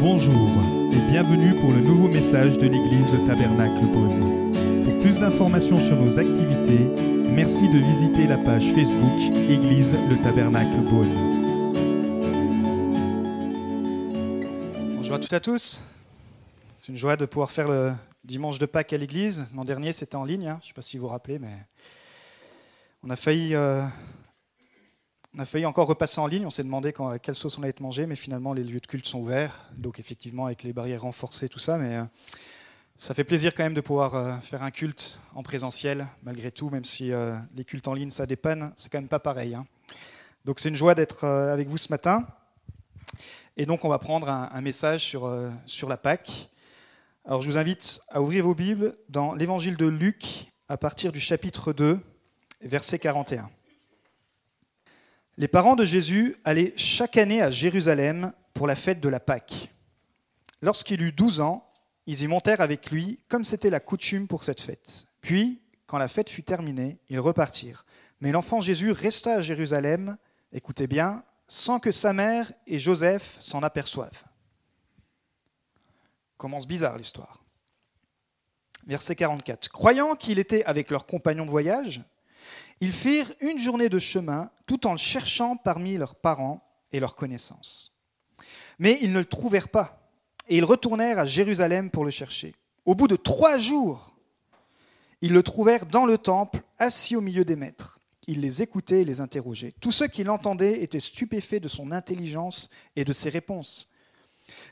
Bonjour et bienvenue pour le nouveau message de l'église Le Tabernacle Beaune. Pour plus d'informations sur nos activités, merci de visiter la page Facebook Église Le Tabernacle Beaune. Bonjour à toutes et à tous. C'est une joie de pouvoir faire le dimanche de Pâques à l'église. L'an dernier, c'était en ligne, hein. je ne sais pas si vous vous rappelez, mais on a failli, euh, on a failli encore repasser en ligne. On s'est demandé quand, quelle sauce on allait être mangé, mais finalement, les lieux de culte sont ouverts. Donc, effectivement, avec les barrières renforcées, tout ça. Mais euh, ça fait plaisir quand même de pouvoir euh, faire un culte en présentiel, malgré tout, même si euh, les cultes en ligne, ça dépanne. C'est quand même pas pareil. hein. Donc, c'est une joie d'être avec vous ce matin. Et donc, on va prendre un, un message sur, sur la Pâque. Alors, je vous invite à ouvrir vos Bibles dans l'évangile de Luc, à partir du chapitre 2, verset 41. Les parents de Jésus allaient chaque année à Jérusalem pour la fête de la Pâque. Lorsqu'il eut 12 ans, ils y montèrent avec lui, comme c'était la coutume pour cette fête. Puis, quand la fête fut terminée, ils repartirent. Mais l'enfant Jésus resta à Jérusalem, écoutez bien, sans que sa mère et Joseph s'en aperçoivent. Commence bizarre l'histoire. Verset 44. Croyant qu'il était avec leurs compagnons de voyage, ils firent une journée de chemin tout en le cherchant parmi leurs parents et leurs connaissances. Mais ils ne le trouvèrent pas, et ils retournèrent à Jérusalem pour le chercher. Au bout de trois jours, ils le trouvèrent dans le temple, assis au milieu des maîtres. Il les écoutait et les interrogeait. Tous ceux qui l'entendaient étaient stupéfaits de son intelligence et de ses réponses.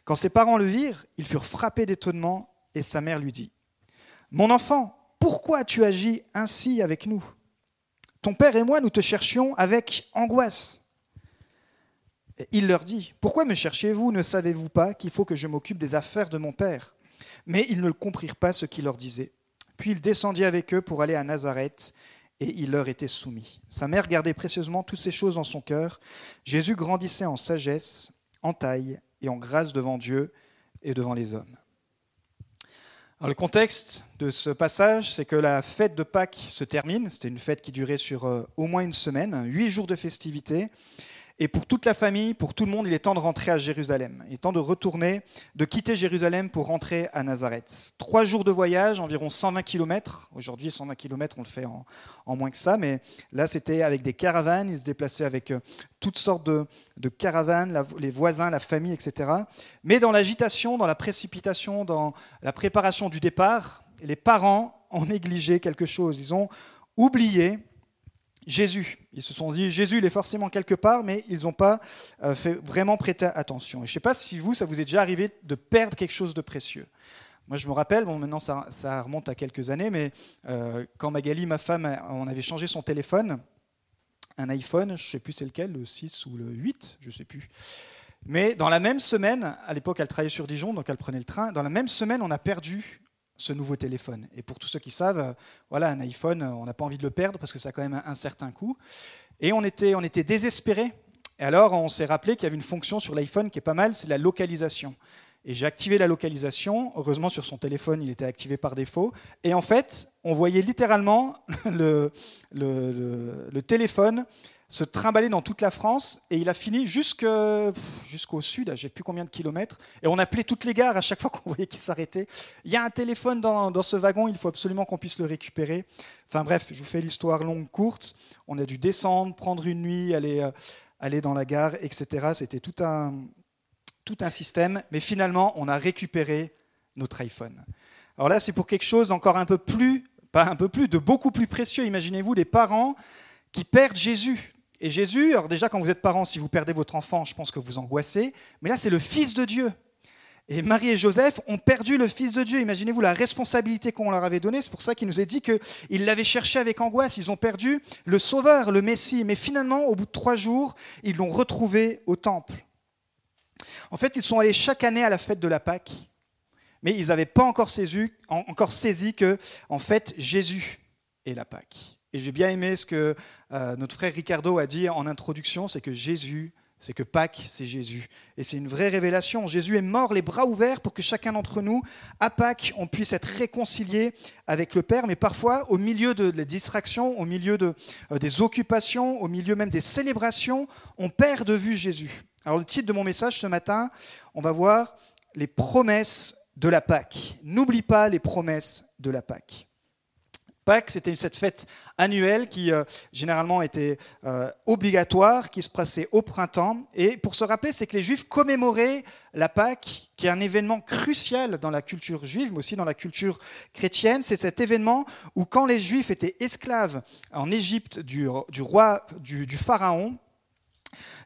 Quand ses parents le virent, ils furent frappés d'étonnement, et sa mère lui dit, Mon enfant, pourquoi as-tu agi ainsi avec nous? Ton père et moi, nous te cherchions avec angoisse. Il leur dit, Pourquoi me cherchez-vous? Ne savez-vous pas qu'il faut que je m'occupe des affaires de mon père? Mais ils ne comprirent pas ce qu'il leur disait. Puis il descendit avec eux pour aller à Nazareth, et il leur était soumis. Sa mère gardait précieusement toutes ces choses dans son cœur. Jésus grandissait en sagesse, en taille et en grâce devant Dieu et devant les hommes. Le contexte de ce passage, c'est que la fête de Pâques se termine. C'était une fête qui durait sur euh, au moins une semaine, huit jours de festivités. Et pour toute la famille, pour tout le monde, il est temps de rentrer à Jérusalem. Il est temps de retourner, de quitter Jérusalem pour rentrer à Nazareth. Trois jours de voyage, environ 120 km. Aujourd'hui, 120 km, on le fait en, en moins que ça. Mais là, c'était avec des caravanes. Ils se déplaçaient avec euh, toutes sortes de, de caravanes, les voisins, la famille, etc. Mais dans l'agitation, dans la précipitation, dans la préparation du départ, les parents ont négligé quelque chose. Ils ont oublié Jésus. Ils se sont dit, Jésus, il est forcément quelque part, mais ils n'ont pas euh, fait vraiment prêter attention. Et je ne sais pas si vous, ça vous est déjà arrivé de perdre quelque chose de précieux. Moi, je me rappelle, bon, maintenant ça, ça remonte à quelques années, mais euh, quand Magali, ma femme, on avait changé son téléphone, un iPhone, je ne sais plus c'est lequel, le 6 ou le 8, je ne sais plus. Mais dans la même semaine, à l'époque, elle travaillait sur Dijon, donc elle prenait le train. Dans la même semaine, on a perdu ce nouveau téléphone. Et pour tous ceux qui savent, euh, voilà, un iPhone, euh, on n'a pas envie de le perdre parce que ça a quand même un, certain coût. Et on était, on était désespérés. Et alors, on s'est rappelé qu'il y avait une fonction sur l'iPhone qui est pas mal, c'est la localisation. Et j'ai activé la localisation. Heureusement, sur son téléphone, il était activé par défaut. Et en fait, on voyait littéralement le, le- le- le téléphone se trimballer dans toute la France. Et il a fini jusqu'au sud, je ne sais plus combien de kilomètres. Et on appelait toutes les gares à chaque fois qu'on voyait qu'il s'arrêtait. Il y a un téléphone dans, dans ce wagon, il faut absolument qu'on puisse le récupérer. Enfin bref, je vous fais l'histoire longue, courte. On a dû descendre, prendre une nuit, aller, euh, aller dans la gare, etc. C'était tout un, tout un système. Mais finalement, on a récupéré notre iPhone. Alors là, c'est pour quelque chose d'encore un peu plus, pas un peu plus, de beaucoup plus précieux. Imaginez-vous des parents qui perdent Jésus. Et Jésus, alors déjà quand vous êtes parent, si vous perdez votre enfant, je pense que vous angoissez, mais là c'est le Fils de Dieu. Et Marie et Joseph ont perdu le Fils de Dieu. Imaginez-vous la responsabilité qu'on leur avait donnée. C'est pour ça qu'il nous est dit qu'ils l'avaient cherché avec angoisse. Ils ont perdu le Sauveur, le Messie. Mais finalement, au bout de trois jours, ils l'ont retrouvé au temple. En fait, ils sont allés chaque année à la fête de la Pâque, mais ils n'avaient pas encore saisi, en- encore saisi que, en fait, Jésus est la Pâque. Et j'ai bien aimé ce que euh, notre frère Ricardo a dit en introduction, c'est que Jésus, c'est que Pâques, c'est Jésus. Et c'est une vraie révélation. Jésus est mort, les bras ouverts, pour que chacun d'entre nous, à Pâques, on puisse être réconcilié avec le Père. Mais parfois, au milieu de la distraction, au milieu de, euh, des occupations, au milieu même des célébrations, on perd de vue Jésus. Alors le titre de mon message ce matin, on va voir les promesses de la Pâque. N'oublie pas les promesses de la Pâque. Pâques, c'était cette fête annuelle qui euh, généralement était euh, obligatoire, qui se passait au printemps. Et pour se rappeler, c'est que les Juifs commémoraient la Pâque, qui est un événement crucial dans la culture juive, mais aussi dans la culture chrétienne. C'est cet événement où quand les Juifs étaient esclaves en Égypte du, roi, du pharaon,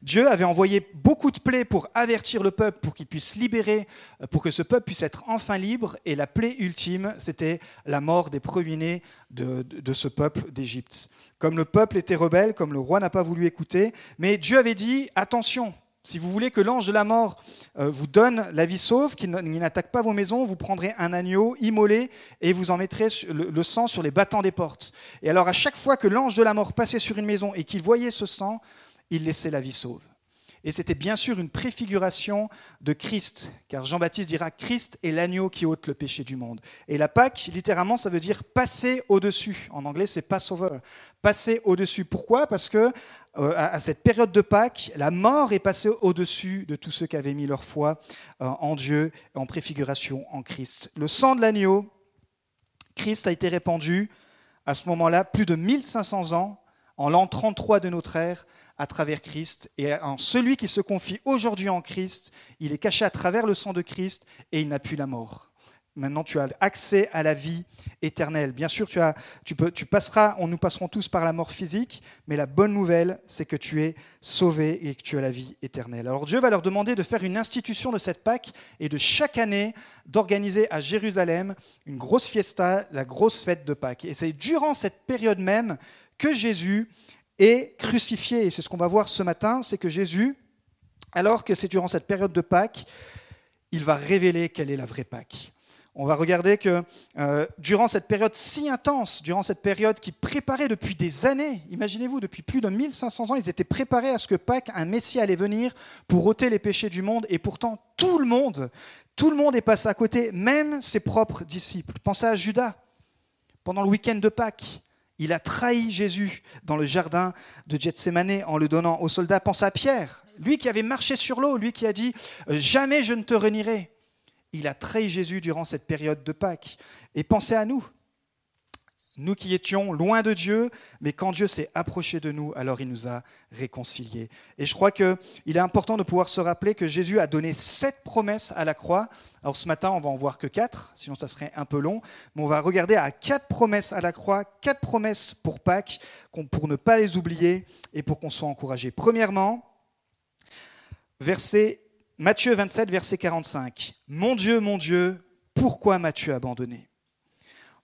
Dieu avait envoyé beaucoup de plaies pour avertir le peuple, pour qu'il puisse libérer, euh, pour que ce peuple puisse être enfin libre. Et la plaie ultime, c'était la mort des premiers-nés de, ce peuple d'Égypte. Comme le peuple était rebelle, comme le roi n'a pas voulu écouter, mais Dieu avait dit, attention, si vous voulez que l'ange de la mort euh, vous donne la vie sauve, qu'il n'attaque pas vos maisons, vous prendrez un agneau immolé et vous en mettrez le sang sur les battants des portes. Et alors à chaque fois que l'ange de la mort passait sur une maison et qu'il voyait ce sang, il laissait la vie sauve. Et c'était bien sûr une préfiguration de Christ, car Jean-Baptiste dira Christ est l'agneau qui ôte le péché du monde. Et la Pâque, littéralement, ça veut dire passer au-dessus. En anglais, c'est Passover. Passer au-dessus. Pourquoi? Parce que euh, à cette période de Pâques, la mort est passée au-dessus de tous ceux qui avaient mis leur foi euh, en Dieu, en préfiguration en Christ. Le sang de l'agneau, Christ a été répandu à ce moment-là plus de 1500 ans, en l'an 33 de notre ère, à travers Christ. Et en celui qui se confie aujourd'hui en Christ, il est caché à travers le sang de Christ et il n'a plus la mort. Maintenant, tu as accès à la vie éternelle. Bien sûr, tu, as, tu, peux, tu passeras, on nous passerons tous par la mort physique, mais la bonne nouvelle, c'est que tu es sauvé et que tu as la vie éternelle. Alors Dieu va leur demander de faire une institution de cette Pâque et de chaque année d'organiser à Jérusalem une grosse fiesta, la grosse fête de Pâques. Et c'est durant cette période même que Jésus et crucifié. Et c'est ce qu'on va voir ce matin, c'est que Jésus, alors que c'est durant cette période de Pâques, il va révéler quelle est la vraie Pâques. On va regarder que euh, durant cette période si intense, durant cette période qui préparait depuis des années, imaginez-vous, depuis plus de 1500 ans, ils étaient préparés à ce que Pâques, un Messie allait venir pour ôter les péchés du monde, et pourtant tout le monde, tout le monde est passé à côté, même ses propres disciples. Pensez à Judas, pendant le week-end de Pâques. Il a trahi Jésus dans le jardin de Gethsemane en le donnant aux soldats. Pense à Pierre, lui qui avait marché sur l'eau, lui qui a dit euh, Jamais je ne te renierai. Il a trahi Jésus durant cette période de Pâques. Et pensez à nous, nous qui étions loin de Dieu, mais quand Dieu s'est approché de nous, alors il nous a réconciliés. Et je crois qu'il est important de pouvoir se rappeler que Jésus a donné sept promesses à la croix. Alors ce matin, on va en voir que quatre, sinon ça serait un peu long, mais on va regarder à quatre promesses à la croix, quatre promesses pour Pâques, pour ne pas les oublier et pour qu'on soit encouragé. Premièrement, verset, Matthieu 27, verset 45. Mon Dieu, mon Dieu, pourquoi m'as-tu abandonné?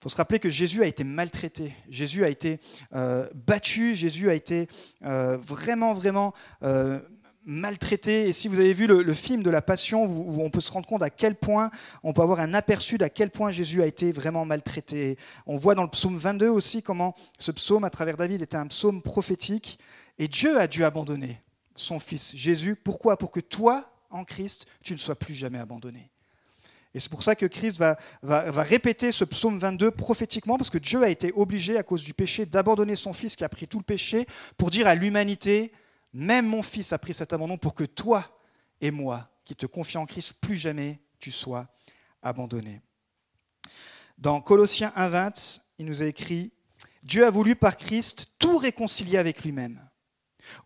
Faut se rappeler que Jésus a été maltraité, Jésus a été euh, battu, Jésus a été euh, vraiment, vraiment euh, maltraité. Et si vous avez vu le, film de la Passion, on peut se rendre compte à quel point, on peut avoir un aperçu d'à quel point Jésus a été vraiment maltraité. On voit dans le psaume 22 aussi comment ce psaume, à travers David, était un psaume prophétique. Et Dieu a dû abandonner son fils Jésus. Pourquoi? Pour que toi, en Christ, tu ne sois plus jamais abandonné. Et c'est pour ça que Christ va, répéter ce psaume 22 prophétiquement, parce que Dieu a été obligé, à cause du péché, d'abandonner son Fils qui a pris tout le péché, pour dire à l'humanité, même mon Fils a pris cet abandon pour que toi et moi, qui te confions en Christ, plus jamais tu sois abandonné. Dans Colossiens 1.20, il nous a écrit, Dieu a voulu par Christ tout réconcilier avec lui-même,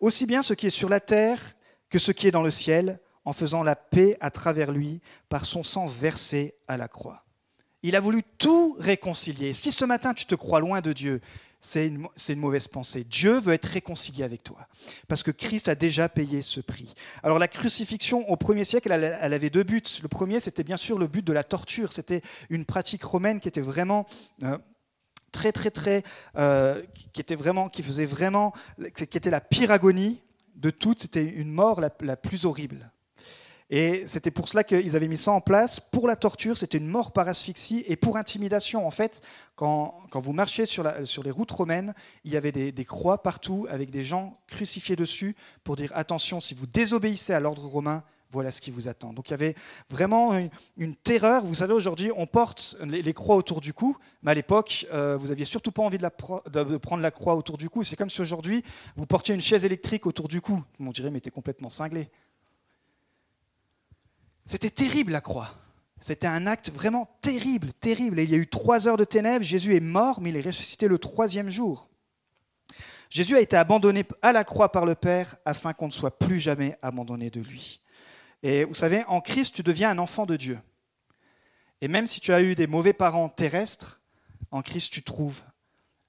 aussi bien ce qui est sur la terre que ce qui est dans le ciel, en faisant la paix à travers lui par son sang versé à la croix. Il a voulu tout réconcilier. Si ce matin tu te crois loin de Dieu, c'est une, mauvaise pensée. Dieu veut être réconcilié avec toi, parce que Christ a déjà payé ce prix. Alors la crucifixion au premier siècle, elle, avait deux buts. Le premier, c'était bien sûr le but de la torture. C'était une pratique romaine qui était vraiment... Euh, très très très euh, qui était vraiment qui faisait vraiment qui était la pire agonie de toutes c'était une mort la plus horrible et c'était pour cela qu'ils avaient mis ça en place. Pour la torture, c'était une mort par asphyxie. Et pour intimidation, en fait, quand, quand vous marchiez sur, la, sur, les routes romaines, il y avait des, des, croix partout avec des gens crucifiés dessus pour dire attention, si vous désobéissez à l'ordre romain, voilà ce qui vous attend. Donc il y avait vraiment une, terreur. Vous savez, aujourd'hui, on porte les, croix autour du cou, mais à l'époque, euh, vous aviez surtout pas envie de, de, prendre la croix autour du cou. C'est comme si aujourd'hui, vous portiez une chaise électrique autour du cou. On dirait, mais t'es complètement cinglé. C'était terrible la croix. C'était un acte vraiment terrible, terrible. Et il y a eu trois heures de ténèbres. Jésus est mort, mais il est ressuscité le troisième jour. Jésus a été abandonné à la croix par le Père afin qu'on ne soit plus jamais abandonné de lui. Et vous savez, en Christ, tu deviens un enfant de Dieu. Et même si tu as eu des mauvais parents terrestres, en Christ, tu trouves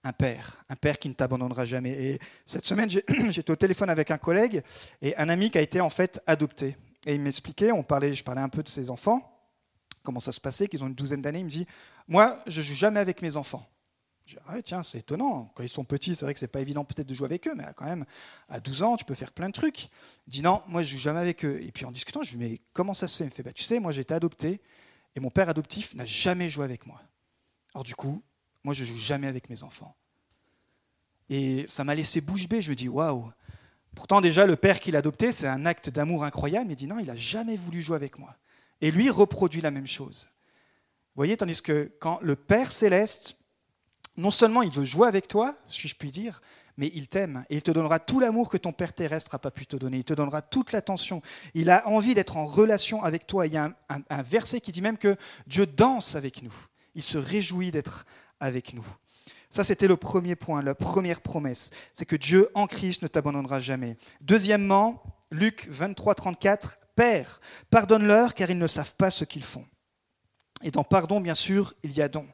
un père, un père qui ne t'abandonnera jamais. Et cette semaine, j'étais au téléphone avec un collègue et un ami qui a été en fait adopté. Et il m'expliquait, on parlait, je parlais un peu de ses enfants, comment ça se passait, qu'ils ont une douzaine d'années. Il me dit, moi, je joue jamais avec mes enfants. Je dis, ah tiens, c'est étonnant. Quand ils sont petits, c'est vrai que c'est pas évident peut-être de jouer avec eux, mais quand même, à 12 ans, tu peux faire plein de trucs. Il dit, non, moi, je joue jamais avec eux. Et puis en discutant, je lui dis, mais comment ça se fait? Il me fait, bah, tu sais, moi, j'ai été adopté et mon père adoptif n'a jamais joué avec moi. Alors du coup, moi, je joue jamais avec mes enfants. Et ça m'a laissé bouche bée. Je me dis, waouh. Pourtant, déjà, le père qui adopté, c'est un acte d'amour incroyable. Il dit, non, il n'a jamais voulu jouer avec moi. Et lui reproduit la même chose. Vous voyez, tandis que quand le Père céleste non seulement il veut jouer avec toi, si je puis dire, mais il t'aime et il te donnera tout l'amour que ton Père terrestre n'a pas pu te donner. Il te donnera toute l'attention. Il a envie d'être en relation avec toi. Il y a un, verset qui dit même que Dieu danse avec nous. Il se réjouit d'être avec nous. Ça, c'était le premier point, la première promesse. C'est que Dieu en Christ ne t'abandonnera jamais. Deuxièmement, Luc 23, 34, Père, pardonne-leur car ils ne savent pas ce qu'ils font. Et dans pardon, bien sûr, il y a don.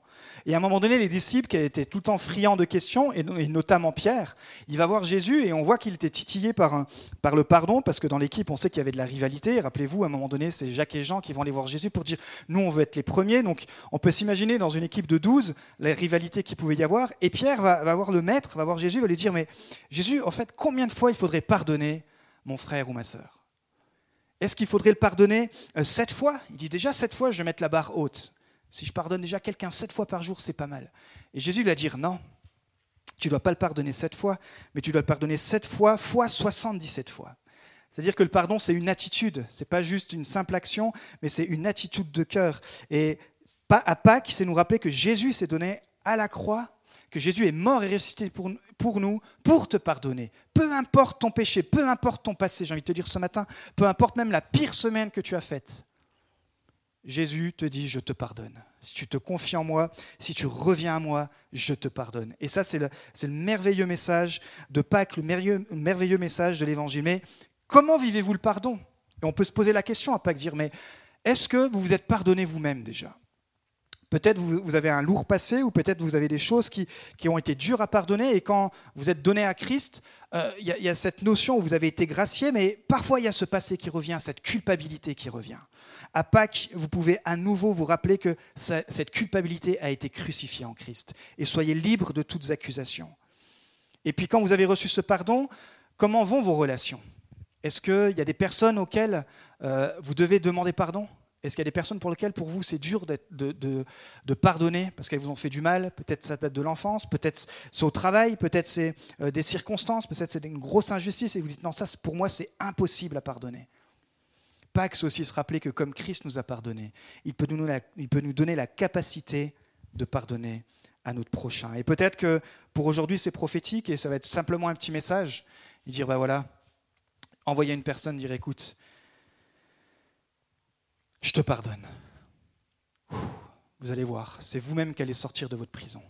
Et à un moment donné, les disciples, qui étaient tout le temps friands de questions, et notamment Pierre, il va voir Jésus et on voit qu'il était titillé par, le pardon, parce que dans l'équipe, on sait qu'il y avait de la rivalité. Rappelez-vous, à un moment donné, c'est Jacques et Jean qui vont aller voir Jésus pour dire Nous, on veut être les premiers. Donc, on peut s'imaginer dans une équipe de 12 la rivalité qu'il pouvait y avoir. Et Pierre va, va voir le maître, va voir Jésus, va lui dire Mais Jésus, en fait, combien de fois il faudrait pardonner mon frère ou ma sœur? Est-ce qu'il faudrait le pardonner euh, sept fois? Il dit Déjà, sept fois, je vais mettre la barre haute. Si je pardonne déjà quelqu'un sept fois par jour, c'est pas mal. Et Jésus lui a dit non, tu ne dois pas le pardonner sept fois, mais tu dois le pardonner sept fois, fois 77 fois. C'est-à-dire que le pardon, c'est une attitude, c'est pas juste une simple action, mais c'est une attitude de cœur. Et à Pâques, c'est nous rappeler que Jésus s'est donné à la croix, que Jésus est mort et ressuscité pour, pour nous, pour te pardonner. Peu importe ton péché, peu importe ton passé, j'ai envie de te dire ce matin, peu importe même la pire semaine que tu as faite, Jésus te dit, je te pardonne. Si tu te confies en moi, si tu reviens à moi, je te pardonne. Et ça, c'est le, merveilleux message de Pâques, le merveilleux, message de l'Évangile. Mais comment vivez-vous le pardon? Et on peut se poser la question à Pâques, dire, mais est-ce que vous vous êtes pardonné vous-même déjà? Peut-être vous, vous avez un lourd passé ou peut-être vous avez des choses qui, ont été dures à pardonner et quand vous êtes donné à Christ, euh, il y, a cette notion où vous avez été gracié, mais parfois il y a ce passé qui revient, cette culpabilité qui revient. À Pâques, vous pouvez à nouveau vous rappeler que cette culpabilité a été crucifiée en Christ. Et soyez libres de toutes accusations. Et puis quand vous avez reçu ce pardon, comment vont vos relations? Est-ce qu'il y a des personnes auxquelles euh, vous devez demander pardon? Est-ce qu'il y a des personnes pour lesquelles, pour vous, c'est dur de, pardonner parce qu'elles vous ont fait du mal? Peut-être ça date de l'enfance, peut-être c'est au travail, peut-être c'est euh, des circonstances, peut-être c'est une grosse injustice et vous dites non, ça pour moi c'est impossible à pardonner. Pax aussi se rappeler que comme Christ nous a pardonné, il peut nous, il peut nous donner la capacité de pardonner à notre prochain. Et peut-être que pour aujourd'hui c'est prophétique et ça va être simplement un petit message et dire, ben voilà, envoyer une personne, dire, écoute, je te pardonne. Vous allez voir, c'est vous-même qui allez sortir de votre prison.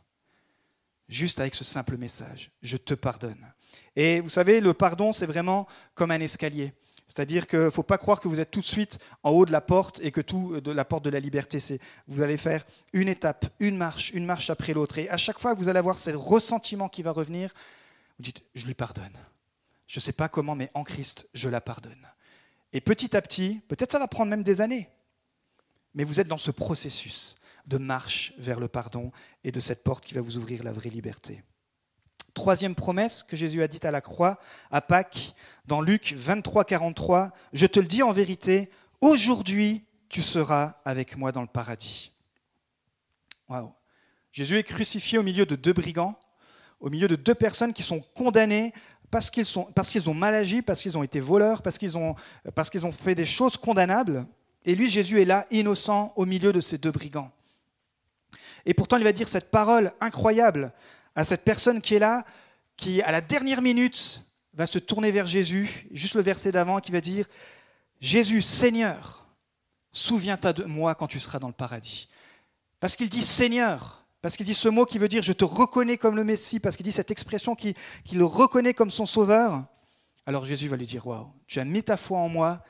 Juste avec ce simple message, je te pardonne. Et vous savez, le pardon, c'est vraiment comme un escalier. C'est-à-dire qu'il ne faut pas croire que vous êtes tout de suite en haut de la porte et que tout de la porte de la liberté, c'est vous allez faire une étape, une marche, une marche après l'autre. Et à chaque fois que vous allez avoir ce ressentiment qui va revenir, vous dites je lui pardonne. Je ne sais pas comment, mais en Christ, je la pardonne. Et petit à petit, peut-être ça va prendre même des années, mais vous êtes dans ce processus de marche vers le pardon et de cette porte qui va vous ouvrir la vraie liberté. Troisième promesse que Jésus a dite à la croix, à Pâques, dans Luc 23, 43, Je te le dis en vérité, aujourd'hui tu seras avec moi dans le paradis. Waouh. Jésus est crucifié au milieu de deux brigands, au milieu de deux personnes qui sont condamnées parce qu'ils, parce qu'ils ont mal agi, parce qu'ils ont été voleurs, parce qu'ils, ont, parce qu'ils ont fait des choses condamnables. Et lui, Jésus est là, innocent, au milieu de ces deux brigands. Et pourtant, il va dire cette parole incroyable à cette personne qui est là, qui à la dernière minute va se tourner vers Jésus, juste le verset d'avant qui va dire, Jésus, Seigneur, Souviens-toi de moi quand tu seras dans le paradis. Parce qu'il dit Seigneur, parce qu'il dit ce mot qui veut dire je te reconnais comme le Messie, parce qu'il dit cette expression qui, le reconnaît comme son sauveur. Alors Jésus va lui dire Waouh, tu as mis ta foi en moi.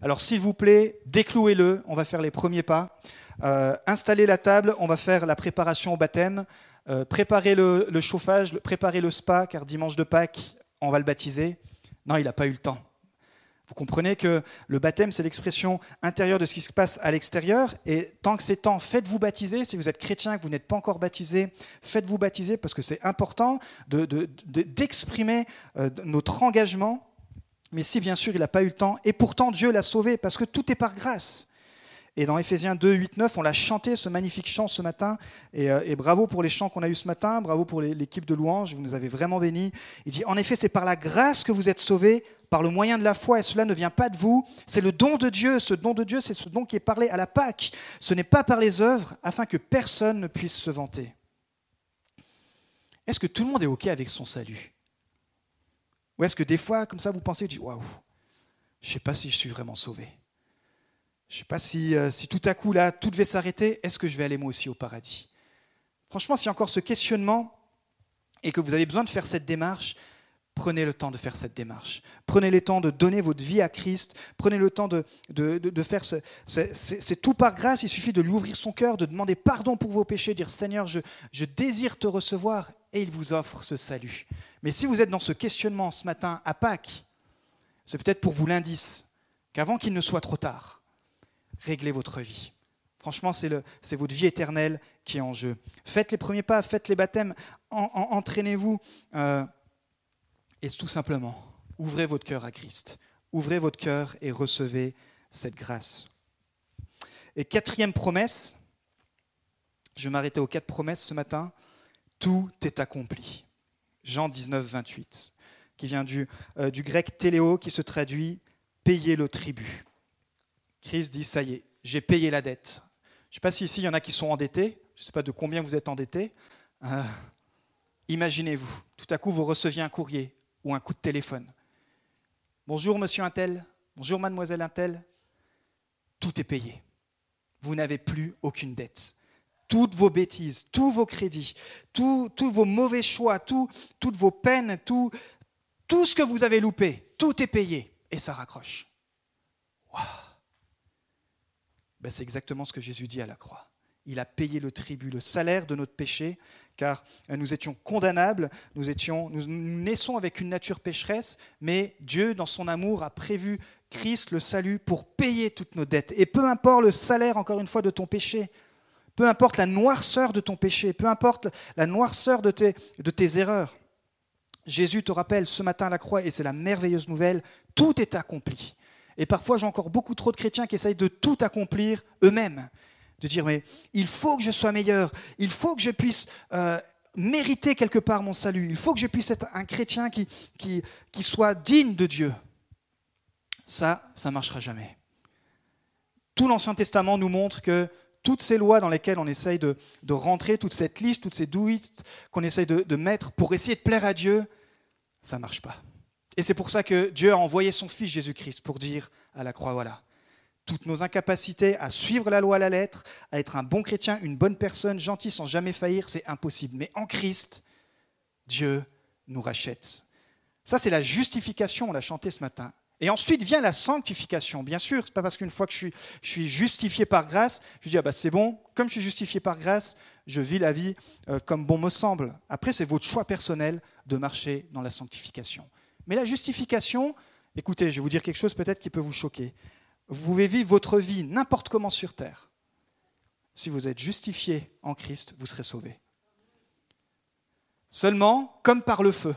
Alors s'il vous plaît, déclouez-le. On va faire les premiers pas. Euh, installez la table. On va faire la préparation au baptême. Euh, préparez le, chauffage, préparez le spa, car dimanche de Pâques, on va le baptiser. Non, il n'a pas eu le temps. Vous comprenez que le baptême, c'est l'expression intérieure de ce qui se passe à l'extérieur. Et tant que c'est temps, faites-vous baptiser. Si vous êtes chrétien, que vous n'êtes pas encore baptisé, faites-vous baptiser parce que c'est important d'exprimer de, de, notre engagement. Mais si, bien sûr, il n'a pas eu le temps, et pourtant Dieu l'a sauvé parce que tout est par grâce. Et dans Ephésiens 2, 8, 9, on l'a chanté, ce magnifique chant ce matin. Euh, et, bravo pour les chants qu'on a eus ce matin, bravo pour l'équipe de louanges, vous nous avez vraiment bénis. Il dit, en effet, c'est par la grâce que vous êtes sauvés, par le moyen de la foi, et cela ne vient pas de vous, c'est le don de Dieu. Ce don de Dieu, c'est ce don qui est parlé à la Pâque. Ce n'est pas par les œuvres, afin que personne ne puisse se vanter. Est-ce que tout le monde est OK avec son salut? Ou est-ce que des fois, comme ça, vous pensez, waouh, je ne sais pas si je suis vraiment sauvé je ne sais pas si, euh, si, tout à coup, là, tout devait s'arrêter, est-ce que je vais aller moi aussi au paradis? Franchement, s'il y a encore ce questionnement et que vous avez besoin de faire cette démarche, prenez le temps de faire cette démarche. Prenez le temps de donner votre vie à Christ. Prenez le temps de, de, de, faire ce... C'est tout par grâce, il suffit de lui ouvrir son cœur, de demander pardon pour vos péchés, dire Seigneur, je, je désire te recevoir, et il vous offre ce salut. Mais si vous êtes dans ce questionnement ce matin à Pâques, c'est peut-être pour vous l'indice qu'avant qu'il ne soit trop tard, régler votre vie. Franchement, c'est votre vie éternelle qui est en jeu. Faites les premiers pas, faites les baptêmes, entraînez-vous. Euh, et tout simplement, ouvrez votre cœur à Christ. Ouvrez votre cœur et recevez cette grâce. Et quatrième promesse, je vais m'arrêter aux quatre promesses ce matin. Tout est accompli. Jean 19, 28, qui vient du, euh, du grec téléo, qui se traduit payer le tribut. Christ dit, ça y est, j'ai payé la dette. Je ne sais pas si ici il y en a qui sont endettés, je ne sais pas de combien vous êtes endettés. Euh, imaginez-vous, tout à coup vous receviez un courrier ou un coup de téléphone. Bonjour monsieur Intel, bonjour mademoiselle Intel, tout est payé. Vous n'avez plus aucune dette. Toutes vos bêtises, tous vos crédits, tous, vos mauvais choix, toutes vos peines, tout, ce que vous avez loupé, tout est payé. Et ça raccroche. Ben, c'est exactement ce que Jésus dit à la croix. Il a payé le tribut, le salaire de notre péché, car euh, nous étions condamnables, nous, étions, nous naissons avec une nature pécheresse, mais Dieu, dans son amour, a prévu Christ, le salut, pour payer toutes nos dettes. Et peu importe le salaire, encore une fois, de ton péché, peu importe la noirceur de ton péché, peu importe la noirceur de tes, de tes erreurs, Jésus te rappelle ce matin à la croix, et c'est la merveilleuse nouvelle, tout est accompli. Et parfois, j'ai encore beaucoup trop de chrétiens qui essayent de tout accomplir eux-mêmes. De dire, mais il faut que je sois meilleur, il faut que je puisse euh, mériter quelque part mon salut, il faut que je puisse être un chrétien qui, soit digne de Dieu. Ça, ça ne marchera jamais. Tout l'Ancien Testament nous montre que toutes ces lois dans lesquelles on essaye de, rentrer, toute cette liste, toutes ces douilles qu'on essaye de mettre pour essayer de plaire à Dieu, ça ne marche pas. Et c'est pour ça que Dieu a envoyé son Fils Jésus-Christ pour dire à la croix, voilà, toutes nos incapacités à suivre la loi à la lettre, à être un bon chrétien, une bonne personne, gentil sans jamais faillir, c'est impossible. Mais en Christ, Dieu nous rachète. Ça, c'est la justification, on l'a chanté ce matin. Et ensuite vient la sanctification. Bien sûr, c'est pas parce qu'une fois que je suis, justifié par grâce, je dis ah bah c'est bon, comme je suis justifié par grâce, je vis la vie euh, comme bon me semble. Après, c'est votre choix personnel de marcher dans la sanctification. Mais la justification, écoutez, je vais vous dire quelque chose peut-être qui peut vous choquer. Vous pouvez vivre votre vie n'importe comment sur terre. Si vous êtes justifié en Christ, vous serez sauvé. Seulement, comme par le feu.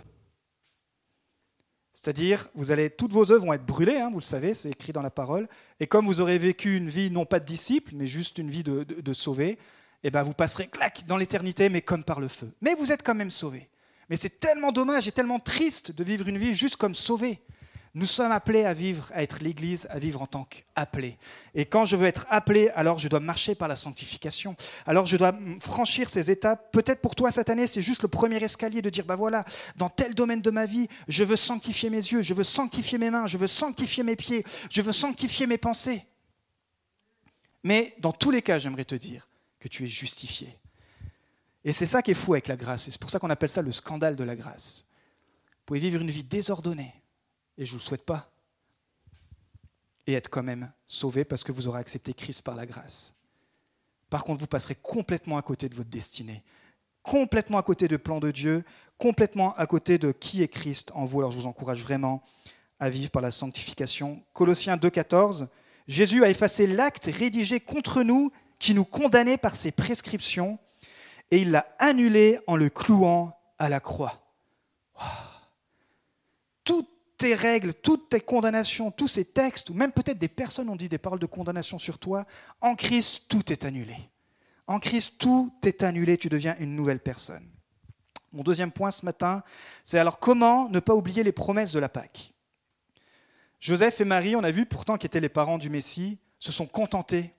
C'est-à-dire, vous allez, toutes vos œuvres vont être brûlées, hein, vous le savez, c'est écrit dans la parole. Et comme vous aurez vécu une vie non pas de disciple, mais juste une vie de, sauvé, eh ben vous passerez clac dans l'éternité, mais comme par le feu. Mais vous êtes quand même sauvé. Mais c'est tellement dommage et tellement triste de vivre une vie juste comme sauvé. Nous sommes appelés à vivre, à être l'Église, à vivre en tant qu'appelés. Et quand je veux être appelé, alors je dois marcher par la sanctification. Alors je dois franchir ces étapes. Peut-être pour toi cette année, c'est juste le premier escalier de dire, bah voilà, dans tel domaine de ma vie, je veux sanctifier mes yeux, je veux sanctifier mes mains, je veux sanctifier mes pieds, je veux sanctifier mes pensées. Mais dans tous les cas, j'aimerais te dire que tu es justifié. Et c'est ça qui est fou avec la grâce. Et c'est pour ça qu'on appelle ça le scandale de la grâce. Vous pouvez vivre une vie désordonnée, et je ne vous le souhaite pas, et être quand même sauvé parce que vous aurez accepté Christ par la grâce. Par contre, vous passerez complètement à côté de votre destinée, complètement à côté du plan de Dieu, complètement à côté de qui est Christ en vous. Alors je vous encourage vraiment à vivre par la sanctification. Colossiens 2,14 Jésus a effacé l'acte rédigé contre nous qui nous condamnait par ses prescriptions et il l'a annulé en le clouant à la croix. Toutes tes règles, toutes tes condamnations, tous ces textes, ou même peut-être des personnes ont dit des paroles de condamnation sur toi, en Christ, tout est annulé. En Christ, tout est annulé, tu deviens une nouvelle personne. Mon deuxième point ce matin, c'est alors comment ne pas oublier les promesses de la Pâque? Joseph et Marie, on a vu pourtant qui étaient les parents du Messie, se sont contentés,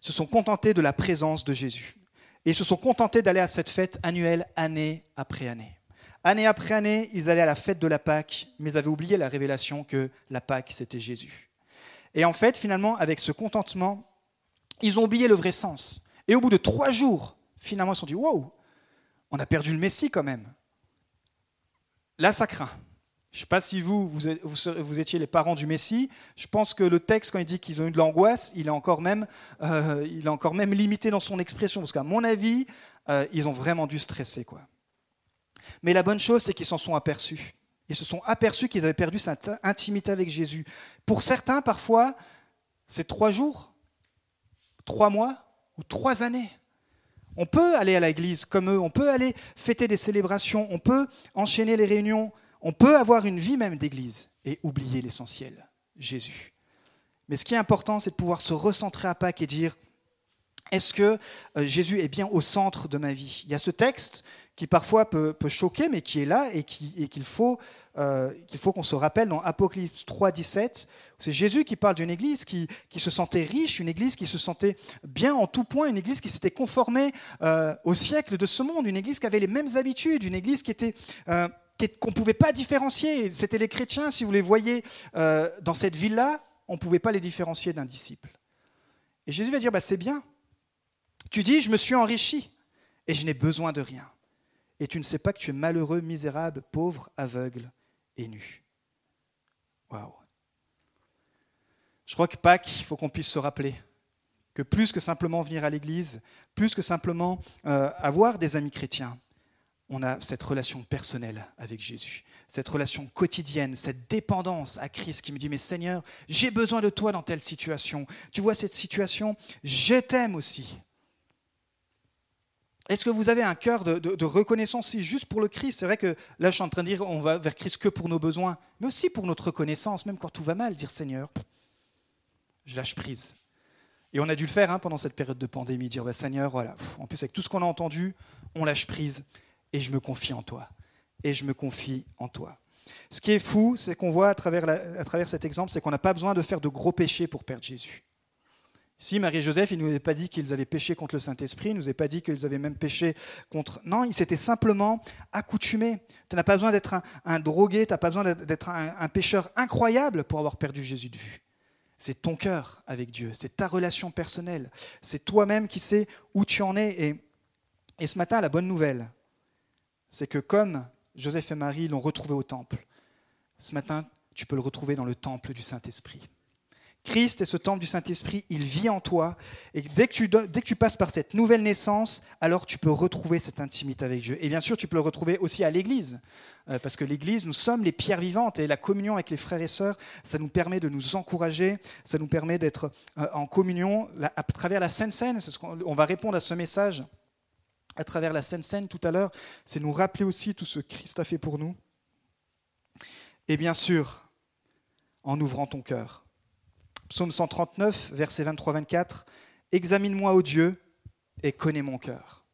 se sont contentés de la présence de Jésus. Et se sont contentés d'aller à cette fête annuelle année après année. Année après année, ils allaient à la fête de la Pâque, mais ils avaient oublié la révélation que la Pâque, c'était Jésus. Et en fait, finalement, avec ce contentement, ils ont oublié le vrai sens. Et au bout de trois jours, finalement, ils se sont dit Wow, on a perdu le Messie quand même. Là, ça craint. Je ne sais pas si vous, vous, étiez les parents du Messie. Je pense que le texte, quand il dit qu'ils ont eu de l'angoisse, il, est encore même, euh, il est encore même limité dans son expression. Parce qu'à mon avis, euh, ils ont vraiment dû stresser. Quoi. Mais la bonne chose, c'est qu'ils s'en sont aperçus. Ils se sont aperçus qu'ils avaient perdu cette intimité avec Jésus. Pour certains, parfois, c'est trois jours, trois mois ou trois années. On peut aller à l'église comme eux, on peut aller fêter des célébrations, on peut enchaîner les réunions, on peut avoir une vie même d'église et oublier l'essentiel, Jésus. Mais ce qui est important, c'est de pouvoir se recentrer à Pâques et dire, est-ce que euh, Jésus est bien au centre de ma vie? Il y a ce texte qui parfois peut, choquer, mais qui est là et qu'il faut euh, faut qu'on se rappelle dans Apocalypse 3, 17. C'est Jésus qui parle d'une église qui, se sentait riche, une église qui se sentait bien en tout point, une église qui s'était conformée euh, au siècle de ce monde, une église qui avait les mêmes habitudes, une église qui était qu'on ne pouvait pas différencier. C'était les chrétiens, si vous les voyez euh, dans cette ville-là, on ne pouvait pas les différencier d'un disciple. Et Jésus va dire, bah, c'est bien. Tu dis, je me suis enrichi et je n'ai besoin de rien. Et tu ne sais pas que tu es malheureux, misérable, pauvre, aveugle et nu. Waouh. Je crois que Pâques, il faut qu'on puisse se rappeler que plus que simplement venir à l'église, plus que simplement euh, avoir des amis chrétiens, on a cette relation personnelle avec Jésus, cette relation quotidienne, cette dépendance à Christ qui me dit, mais Seigneur, j'ai besoin de toi dans telle situation. Tu vois cette situation, je t'aime aussi. Est-ce que vous avez un cœur de, reconnaissance si juste pour le Christ? C'est vrai que là, je suis en train de dire, on va vers Christ que pour nos besoins, mais aussi pour notre reconnaissance, même quand tout va mal, dire Seigneur, je lâche prise. Et on a dû le faire hein, pendant cette période de pandémie, dire bah, Seigneur, voilà, en plus avec tout ce qu'on a entendu, on lâche prise et je me confie en toi. Et je me confie en toi. Ce qui est fou, c'est qu'on voit à travers, à travers cet exemple, c'est qu'on n'a pas besoin de faire de gros péchés pour perdre Jésus. Si Marie et Joseph, ils ne nous avaient pas dit qu'ils avaient péché contre le Saint-Esprit, ils ne nous avaient pas dit qu'ils avaient même péché contre... Non, ils s'étaient simplement accoutumés. Tu n'as pas besoin d'être un, drogué, tu n'as pas besoin d'être un, un pécheur incroyable pour avoir perdu Jésus de vue. C'est ton cœur avec Dieu, c'est ta relation personnelle, c'est toi-même qui sais où tu en es. Et, et ce matin, la bonne nouvelle, c'est que comme Joseph et Marie l'ont retrouvé au temple, ce matin, tu peux le retrouver dans le temple du Saint-Esprit. Christ est ce temple du Saint-Esprit, il vit en toi, et dès que, tu, passes par cette nouvelle naissance, alors tu peux retrouver cette intimité avec Dieu. Et bien sûr, tu peux le retrouver aussi à l'Église, euh, parce que l'Église, nous sommes les pierres vivantes, et la communion avec les frères et sœurs, ça nous permet de nous encourager, ça nous permet d'être euh, en communion à travers la Sainte Seine. On va répondre à ce message à travers la Sainte Seine tout à l'heure, c'est nous rappeler aussi tout ce que Christ a fait pour nous. Et bien sûr, en ouvrant ton cœur. Psaume 139, versets 23-24, Examine-moi, ô Dieu, et connais mon cœur.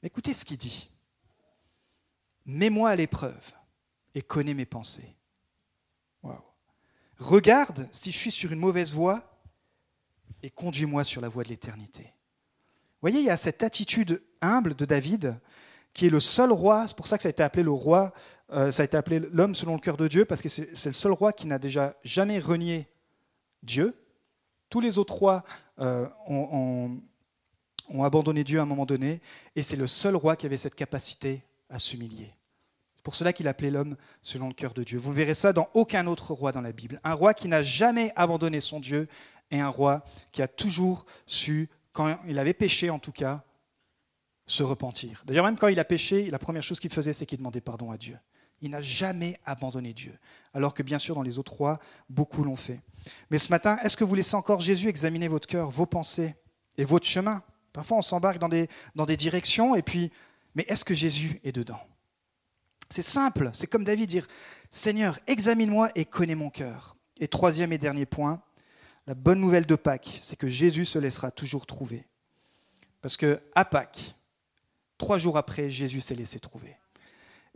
Écoutez ce qu'il dit. Mets-moi à l'épreuve et connais mes pensées. Regarde si je suis sur une mauvaise voie et conduis-moi sur la voie de l'éternité voyez, il y a cette attitude humble de David, qui est le seul roi, c'est pour ça que ça a été appelé le roi, euh, ça a été appelé l'homme selon le cœur de Dieu, parce que c'est le seul roi qui n'a déjà jamais renié Dieu. Tous les autres rois euh, ont, ont abandonné Dieu à un moment donné, et c'est le seul roi qui avait cette capacité à s'humilier. C'est pour cela qu'il appelait l'homme selon le cœur de Dieu. Vous verrez ça dans aucun autre roi dans la Bible. Un roi qui n'a jamais abandonné son Dieu et un roi qui a toujours su, quand il avait péché en tout cas, se repentir. D'ailleurs, même quand il a péché, la première chose qu'il faisait, c'est qu'il demandait pardon à Dieu. Il n'a jamais abandonné Dieu. Alors que bien sûr, dans les autres rois, beaucoup l'ont fait. Mais ce matin, est-ce que vous laissez encore Jésus examiner votre cœur, vos pensées et votre chemin? Parfois, on s'embarque dans des, dans des directions, et puis, mais est-ce que Jésus est dedans? C'est simple, c'est comme David dire, Seigneur, examine-moi et connais mon cœur. Et troisième et dernier point, la bonne nouvelle de Pâques, c'est que Jésus se laissera toujours trouver. Parce que à Pâques, trois jours après, Jésus s'est laissé trouver.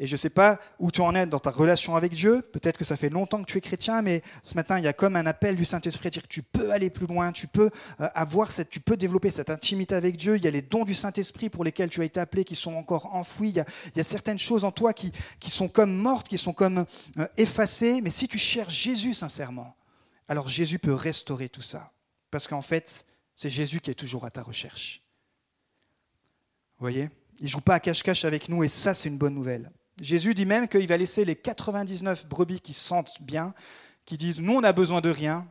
Et je ne sais pas où tu en es dans ta relation avec Dieu. Peut-être que ça fait longtemps que tu es chrétien, mais ce matin, il y a comme un appel du Saint-Esprit à dire que tu peux aller plus loin, tu peux euh, avoir cette, tu peux développer cette intimité avec Dieu. Il y a les dons du Saint-Esprit pour lesquels tu as été appelé qui sont encore enfouis. Il y a, certaines choses en toi qui, qui, sont comme mortes, qui sont comme euh, effacées. Mais si tu cherches Jésus sincèrement, alors Jésus peut restaurer tout ça. Parce qu'en fait, c'est Jésus qui est toujours à ta recherche. Vous voyez? Il ne joue pas à cache-cache avec nous et ça, c'est une bonne nouvelle. Jésus dit même qu'il va laisser les 99 brebis qui sentent bien, qui disent Nous, on n'a besoin de rien,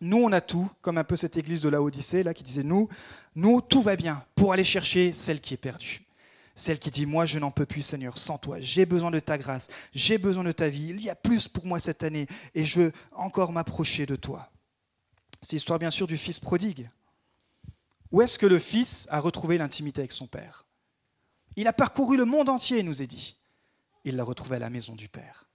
nous, on a tout, comme un peu cette église de la Odyssée, là, qui disait Nous, nous, tout va bien, pour aller chercher celle qui est perdue. Celle qui dit Moi, je n'en peux plus, Seigneur, sans toi. J'ai besoin de ta grâce, j'ai besoin de ta vie. Il y a plus pour moi cette année et je veux encore m'approcher de toi. C'est l'histoire, bien sûr, du fils prodigue. Où est-ce que le fils a retrouvé l'intimité avec son père? Il a parcouru le monde entier, il nous est dit il l'a retrouvé à la maison du Père.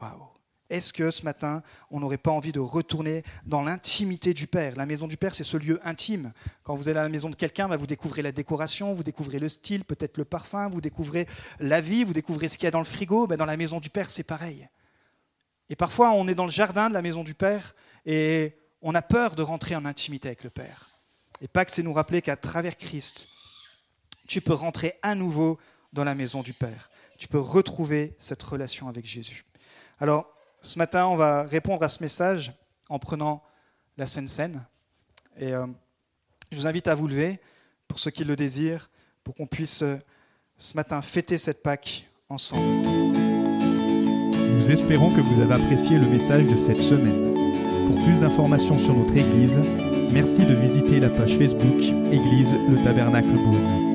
Waouh! Est-ce que ce matin, on n'aurait pas envie de retourner dans l'intimité du Père? La maison du Père, c'est ce lieu intime. Quand vous allez à la maison de quelqu'un, bah, vous découvrez la décoration, vous découvrez le style, peut-être le parfum, vous découvrez la vie, vous découvrez ce qu'il y a dans le frigo. Dans la maison du Père, c'est pareil. Et parfois, on est dans le jardin de la maison du Père et on a peur de rentrer en intimité avec le Père. Et Pâques, c'est nous rappeler qu'à travers Christ, tu peux rentrer à nouveau dans la maison du Père tu peux retrouver cette relation avec Jésus. Alors, ce matin, on va répondre à ce message en prenant la Sainte Seine. Et euh, je vous invite à vous lever, pour ceux qui le désirent, pour qu'on puisse euh, ce matin fêter cette Pâque ensemble. Nous espérons que vous avez apprécié le message de cette semaine. Pour plus d'informations sur notre Église, merci de visiter la page Facebook Église le Tabernacle Beaune.